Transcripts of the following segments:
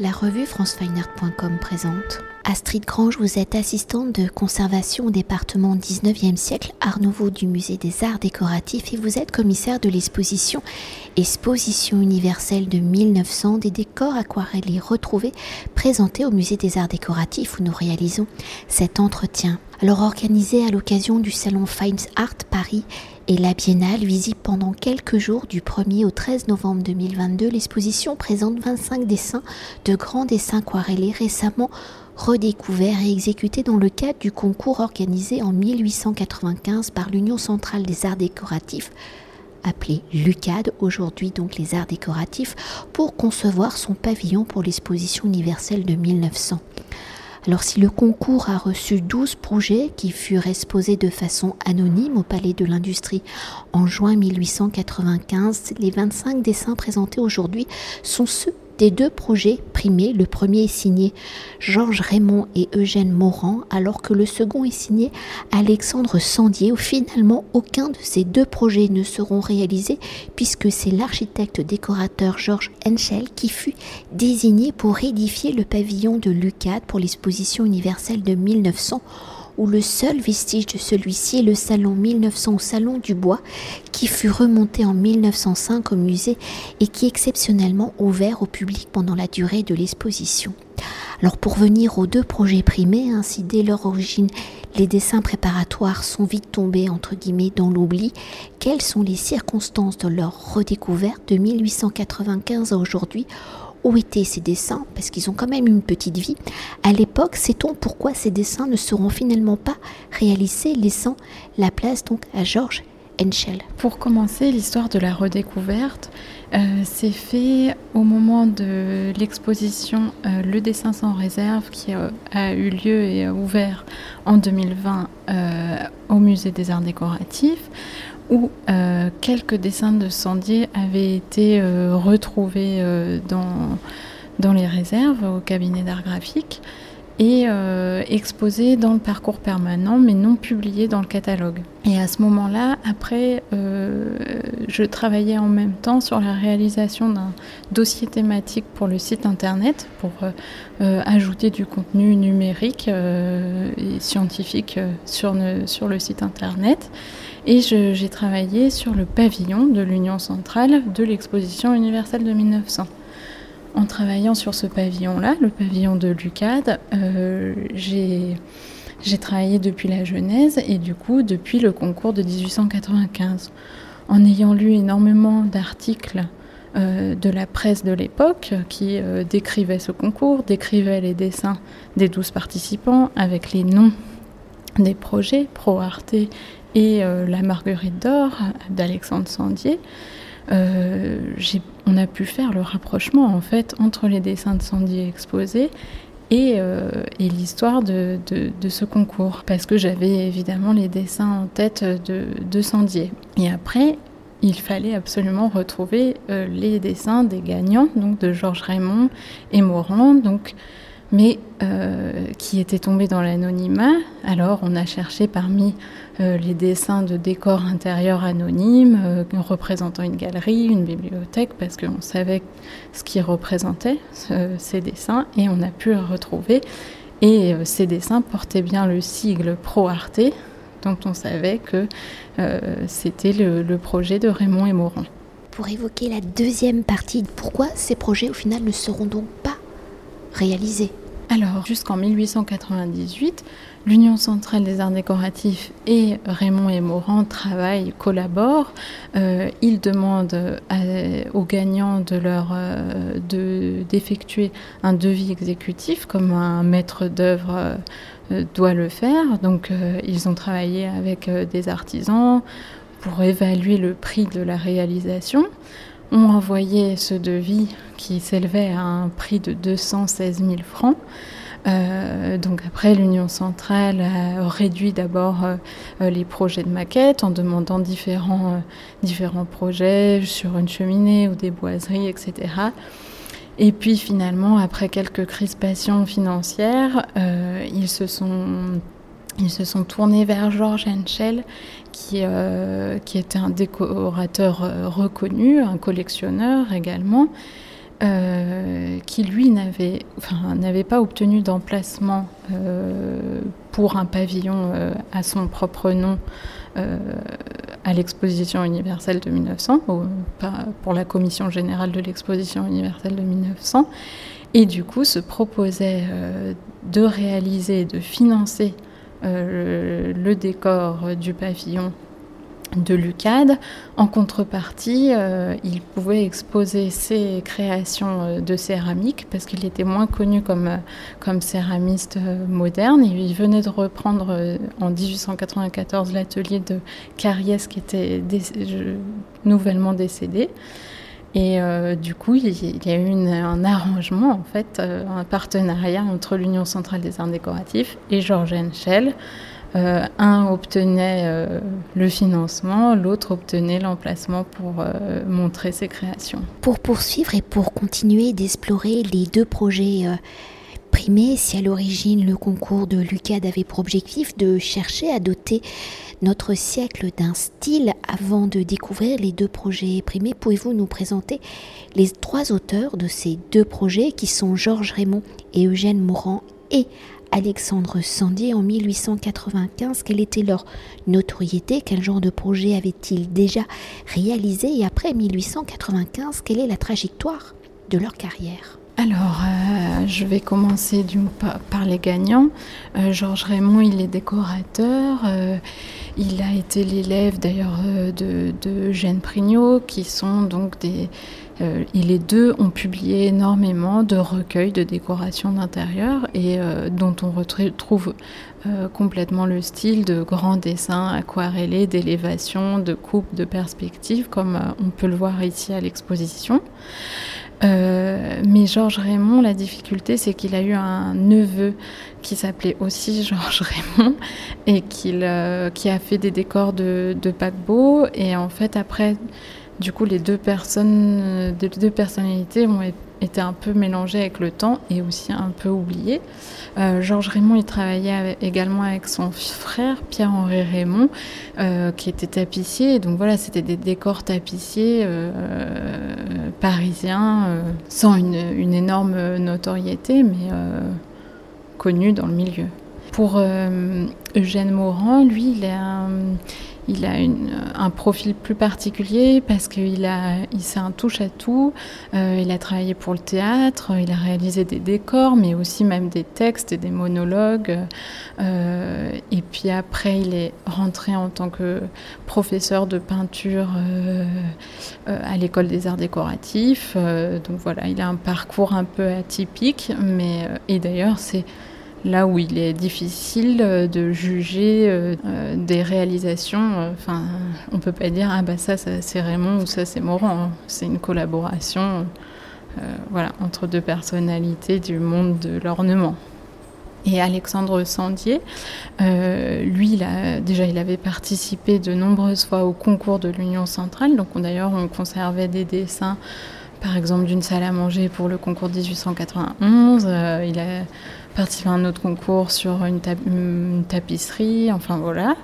La revue francefineart.com présente. Astrid Grange, vous êtes assistante de conservation au département 19e siècle Art Nouveau du Musée des Arts Décoratifs et vous êtes commissaire de l'exposition Exposition universelle de 1900 des décors aquarellés retrouvés présentés au Musée des Arts Décoratifs où nous réalisons cet entretien. Alors organisé à l'occasion du salon Fine Art Paris et la Biennale visible pendant quelques jours du 1er au 13 novembre 2022. L'exposition présente 25 dessins de grands dessins aquarellés récemment redécouverts et exécutés dans le cadre du concours organisé en 1895 par l'Union centrale des arts décoratifs appelé LUCAD, aujourd'hui donc les arts décoratifs, pour concevoir son pavillon pour l'exposition universelle de 1900. Alors si le concours a reçu 12 projets qui furent exposés de façon anonyme au Palais de l'Industrie en juin 1895, les 25 dessins présentés aujourd'hui sont ceux des deux projets primés. Le premier est signé Georges Raymond et Eugène Morand, alors que le second est signé Alexandre Sandier. Finalement, aucun de ces deux projets ne seront réalisés puisque c'est l'architecte décorateur Georges Henschel qui fut désigné pour édifier le pavillon de Lucade pour l'exposition universelle de 1900 où le seul vestige de celui-ci est le salon 1900 au Salon du Bois, qui fut remonté en 1905 au musée et qui est exceptionnellement ouvert au public pendant la durée de l'exposition. Alors pour venir aux deux projets primés, ainsi dès leur origine, les dessins préparatoires sont vite tombés dans l'oubli. Quelles sont les circonstances de leur redécouverte de 1895 à aujourd'hui où étaient ces dessins, parce qu'ils ont quand même une petite vie. À l'époque, sait-on pourquoi ces dessins ne seront finalement pas réalisés, laissant la place donc à Georges Henschel? Pour commencer, l'histoire de la redécouverte euh, s'est fait au moment de l'exposition euh, Le dessin sans réserve qui euh, a eu lieu et ouvert en 2020 au Musée des Arts Décoratifs où euh, quelques dessins de Sandier avaient été euh, retrouvés euh, dans, dans les réserves au cabinet d'art graphique et exposés dans le parcours permanent mais non publiés dans le catalogue. Et à ce moment-là, après, je travaillais en même temps sur la réalisation d'un dossier thématique pour le site internet pour ajouter du contenu numérique et scientifique sur, sur le site internet. Et j'ai travaillé sur le pavillon de l'Union centrale de l'exposition universelle de 1900. En travaillant sur ce pavillon-là, le pavillon de l'UCAD, euh, j'ai travaillé depuis la Genèse et du coup depuis le concours de 1895. En ayant lu énormément d'articles euh, de la presse de l'époque qui euh, décrivaient ce concours, décrivaient les dessins des douze participants avec les noms des projets, Pro Arte et euh, La Marguerite d'Or d'Alexandre Sandier, euh, on a pu faire le rapprochement en fait entre les dessins de Sandier exposés et, euh, l'histoire de, ce concours, parce que j'avais évidemment les dessins en tête de, Sandier. Et après, il fallait absolument retrouver les dessins des gagnants, donc de Georges Raymond et Morand, donc mais euh, qui était tombé dans l'anonymat. Alors on a cherché parmi euh, les dessins de décors intérieurs anonymes, euh, représentant une galerie, une bibliothèque, parce qu'on savait ce qui représentait ces dessins, et on a pu les retrouver. Et ces dessins portaient bien le sigle Pro Arte, dont on savait que c'était le, le projet de Raymond et Morand. Pour évoquer la deuxième partie, pourquoi ces projets au final ne seront donc pas réalisé alors, jusqu'en 1898, l'Union centrale des arts décoratifs et Raymond et Morand travaillent, collaborent. Euh, ils demandent aux gagnants de leur euh, d'effectuer un devis exécutif, comme un maître d'œuvre euh, doit le faire. Donc, ils ont travaillé avec des artisans pour évaluer le prix de la réalisation ont envoyé ce devis qui s'élevait à un prix de 216 000 francs. Euh, donc après, l'Union centrale a réduit d'abord euh, euh, les projets de maquette en demandant différents, différents projets sur une cheminée ou des boiseries, etc. Et puis finalement, après quelques crispations financières, ils se sont ils se sont tournés vers Georges Henschel, qui, euh, qui était un décorateur euh, reconnu, un collectionneur également, qui lui n'avait pas obtenu d'emplacement pour un pavillon à son propre nom à l'exposition universelle de 1900, pour la commission générale de l'exposition universelle de 1900, et du coup se proposait de réaliser, de financer le décor du pavillon de Lucade. En contrepartie, euh, il pouvait exposer ses créations euh, de céramique parce qu'il était moins connu comme, euh, comme céramiste moderne. Il venait de reprendre en 1894 l'atelier de Cariès qui était nouvellement décédé. Et du coup, il, y a eu un arrangement, en fait, un partenariat entre l'Union centrale des arts décoratifs et Georges Henschel euh, un obtenait euh, le financement, l'autre obtenait l'emplacement pour euh, montrer ses créations. Pour poursuivre et pour continuer d'explorer les deux projets primés, si à l'origine le concours de Lucade avait pour objectif de chercher à doter notre siècle d'un style avant de découvrir les deux projets primés, pouvez-vous nous présenter les trois auteurs de ces deux projets qui sont Georges Raymond et Eugène Morand et Alexandre Sandier en 1895. Quelle était leur notoriété? Quel genre de projet avaient-ils déjà réalisé? Et après 1895, quelle est la trajectoire de leur carrière? Alors, euh, je vais commencer par, les gagnants. Euh, Georges Raymond, il est décorateur. Euh, il a été l'élève d'ailleurs de, de Prignot, qui sont donc des, euh, les deux ont publié énormément de recueils de décoration d'intérieur et dont on retrouve complètement le style de grands dessins aquarellés, d'élévation, de coupe, de perspective, comme on peut le voir ici à l'exposition. Mais Georges Raymond, la difficulté, c'est qu'il a eu un neveu qui s'appelait aussi Georges Raymond et qu'il, qui a fait des décors de, de paquebot. Et en fait, après, du coup, les deux personnes, euh, les deux personnalités ont été un peu mélangées avec le temps et aussi un peu oubliées. Euh, Georges Raymond, il travaillait également avec son frère Pierre-Henri Raymond, euh, qui était tapissier. donc voilà, c'était des décors tapissiers parisiens, sans une, énorme notoriété, mais connus dans le milieu. Pour Eugène Morand, lui, il est un il a un profil plus particulier parce qu'il a, il un touche à tout. Euh, il a travaillé pour le théâtre, il a réalisé des décors, mais aussi même des textes et des monologues. Euh, et puis après, il est rentré en tant que professeur de peinture euh, à l'école des arts décoratifs. donc voilà, il a un parcours un peu atypique, mais et d'ailleurs c'est là où il est difficile euh, de juger euh, euh, des réalisations. Enfin, on peut pas dire ah bah ça, c'est Raymond ou ça c'est Morand. Hein. C'est une collaboration, voilà, entre deux personnalités du monde de l'ornement. Et Alexandre Sandier, lui, déjà, il avait participé de nombreuses fois au concours de l'Union centrale. Donc, d'ailleurs, on conservait des dessins, par exemple, d'une salle à manger pour le concours 1891. il a participé à un autre concours sur une, tapisserie, enfin voilà.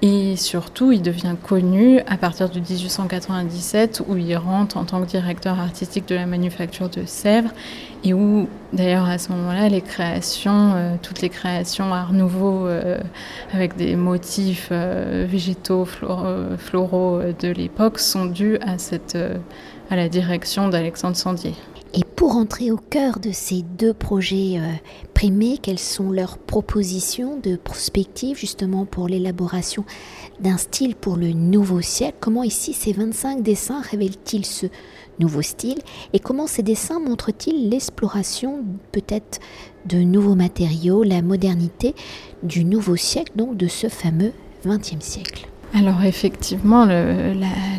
Et surtout, il devient connu à partir de 1897, où il rentre en tant que directeur artistique de la manufacture de Sèvres, et où, d'ailleurs, à ce moment-là, euh, toutes les créations Art Nouveau, euh, avec des motifs euh, végétaux, floraux de l'époque, sont dues à, à la direction d'Alexandre Sandier. Et pour entrer au cœur de ces deux projets euh, primés, quelles sont leurs propositions de prospective justement pour l'élaboration d'un style pour le nouveau siècle? Comment ici ces 25 dessins révèlent-ils ce nouveau style? Et comment ces dessins montrent-ils l'exploration peut-être de nouveaux matériaux, la modernité du nouveau siècle, donc de ce fameux 20e siècle? Alors effectivement, la,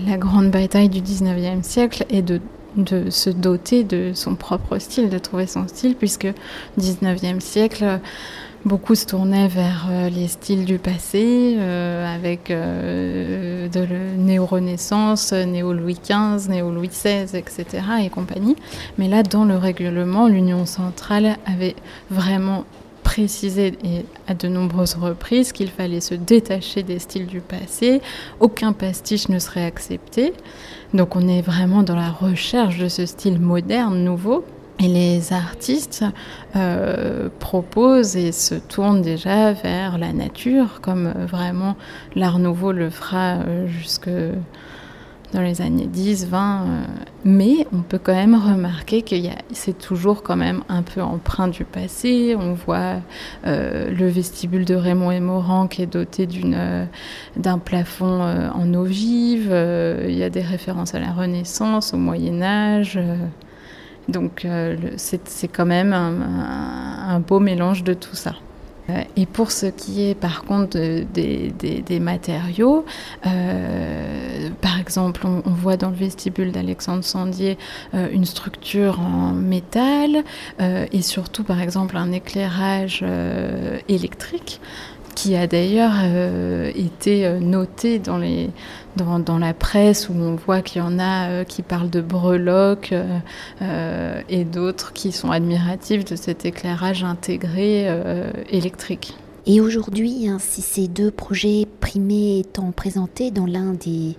la, grande bataille du 19e siècle est de de se doter de son propre style, de trouver son style, puisque 19e siècle, beaucoup se tournaient vers euh, les styles du passé, euh, avec euh, de néo-renaissance, néo-Louis XV, néo-Louis XVI, etc. et compagnie. Mais là, dans le règlement, l'Union centrale avait vraiment précisé et à de nombreuses reprises qu'il fallait se détacher des styles du passé, aucun pastiche ne serait accepté. Donc on est vraiment dans la recherche de ce style moderne, nouveau. Et les artistes euh, proposent et se tournent déjà vers la nature, comme vraiment l'Art Nouveau le fera euh, jusque dans les années 10, 20. mais on peut quand même remarquer que c'est toujours quand même un peu empreint du passé. On voit le vestibule de Raymond et Morand qui est doté d'un plafond en vive. Il y a des références à la Renaissance, au Moyen Âge. Donc euh, c'est quand même un, beau mélange de tout ça. Euh, et pour ce qui est par contre des, matériaux, euh, par exemple, on, voit dans le vestibule d'Alexandre Sandier une structure en métal et surtout par exemple un éclairage électrique qui a d'ailleurs euh, été euh, noté dans, la presse où on voit qu'il y en a euh, qui parlent de breloques et d'autres qui sont admiratifs de cet éclairage intégré électrique. Et aujourd'hui, hein, si ces deux projets primés étant présentés dans l'un des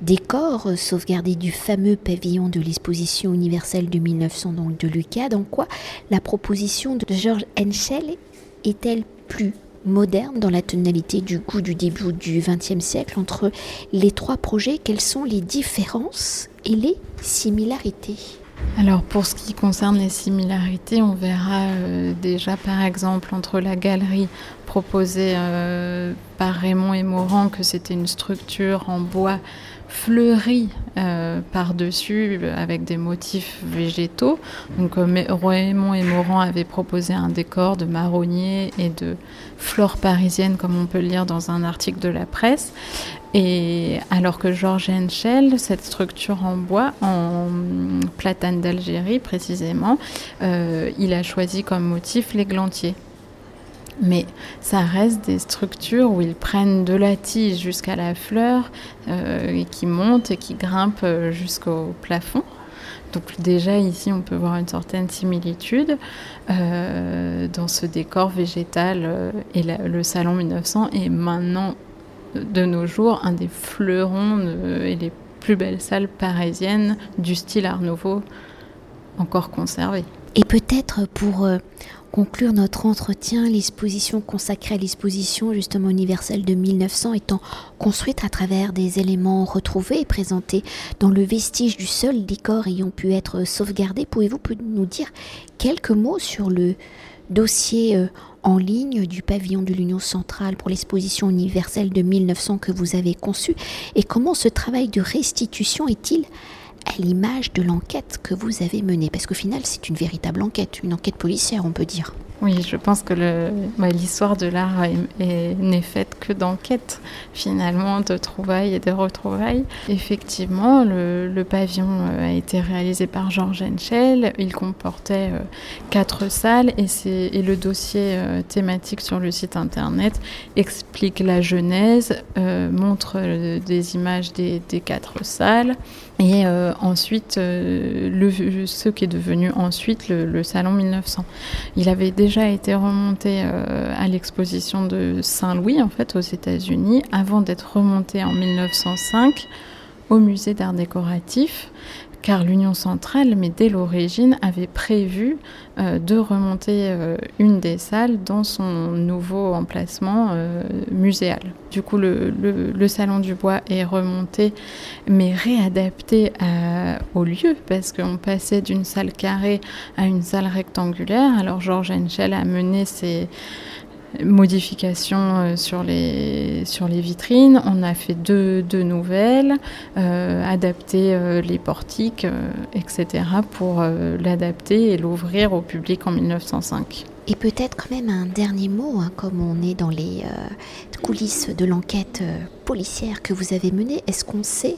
décors sauvegardés du fameux pavillon de l'exposition universelle de 1900 donc de Lucas, dans quoi la proposition de Georges Henschel est-elle plus moderne dans la tonalité du goût du début du XXe siècle entre les trois projets. Quelles sont les différences et les similarités? Alors pour ce qui concerne les similarités, on verra euh, déjà par exemple entre la galerie proposée euh, par Raymond et Morand que c'était une structure en bois fleuri euh, par-dessus avec des motifs végétaux. Donc euh, et Morand avaient proposé un décor de marronniers et de flore parisienne, comme on peut le lire dans un article de la presse. Et alors que Georges Henschel, cette structure en bois, en platane d'Algérie précisément, euh, il a choisi comme motif l'églantier. Mais ça reste des structures où ils prennent de la tige jusqu'à la fleur euh, et qui montent et qui grimpent euh, jusqu'au plafond. Donc déjà ici on peut voir une certaine similitude euh, dans ce décor végétal et le salon 1900 est maintenant de nos jours un des fleurons et les plus belles salles parisiennes du style Art Nouveau encore conservées. Et peut-être pour conclure notre entretien, l'exposition consacrée à l'exposition justement universelle de 1900 étant construite à travers des éléments retrouvés et présentés dans le vestige du seul décor ayant pu être sauvegardé. Pouvez-vous nous dire quelques mots sur le dossier euh, en ligne du pavillon de l'Union centrale pour l'exposition universelle de 1900 que vous avez conçu? Et comment ce travail de restitution est-il à l'image de l'enquête que vous avez menée Parce qu'au final, c'est une véritable enquête, une enquête policière, on peut dire. Oui, je pense que l'histoire de l'art n'est faite que d'enquêtes, finalement, de trouvailles et de retrouvailles. Effectivement, le, pavillon euh, a été réalisé par Georges Henschel. Il comportait euh, quatre salles et, et, le dossier euh, thématique sur le site internet explique la genèse, montre des images des, quatre salles et ensuite le, ce qui est devenu ensuite le, salon 1900. Il avait déjà déjà été remonté euh, à l'exposition de Saint-Louis, en fait, aux États-Unis, avant d'être remonté en 1905 au musée d'art décoratif car l'Union centrale, mais dès l'origine, avait prévu euh, de remonter euh, une des salles dans son nouveau emplacement euh, muséal. Du coup, le, Salon du Bois est remonté, mais réadapté au lieu, parce qu'on passait d'une salle carrée à une salle rectangulaire. Alors, Georges Henschel a mené ses modifications euh, sur les, sur les vitrines. On a fait deux, deux nouvelles, euh, adapté euh, les portiques, etc. pour l'adapter et l'ouvrir au public en 1905. Et peut-être quand même un dernier mot, hein, comme on est dans les coulisses de l'enquête policière que vous avez menée. Est-ce qu'on sait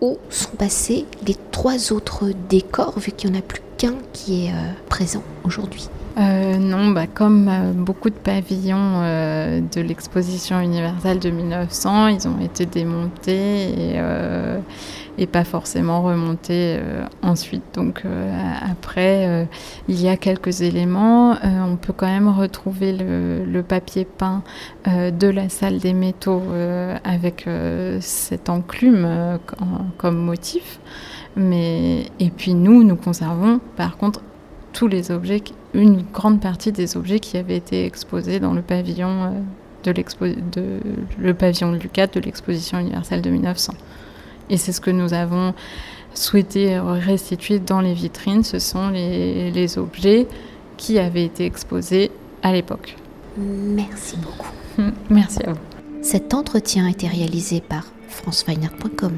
où sont passés les trois autres décors, vu qu'il n'y en a plus qui est présent aujourd'hui? Euh, non, bah, comme euh, beaucoup de pavillons euh, de l'exposition universelle de 1900, ils ont été démontés et, pas forcément remontés ensuite. Donc après, il y a quelques éléments. on peut quand même retrouver le, papier peint de la salle des métaux avec cette enclume comme motif. Mais, et puis nous, nous conservons par contre tous les objets, une grande partie des objets qui avaient été exposés dans le pavillon euh, de, de le pavillon Lucas de l'exposition universelle de 1900. Et c'est ce que nous avons souhaité restituer dans les vitrines. Ce sont les, les objets qui avaient été exposés à l'époque. Merci beaucoup. Merci à vous. Cet entretien a été réalisé par franceweiner.com.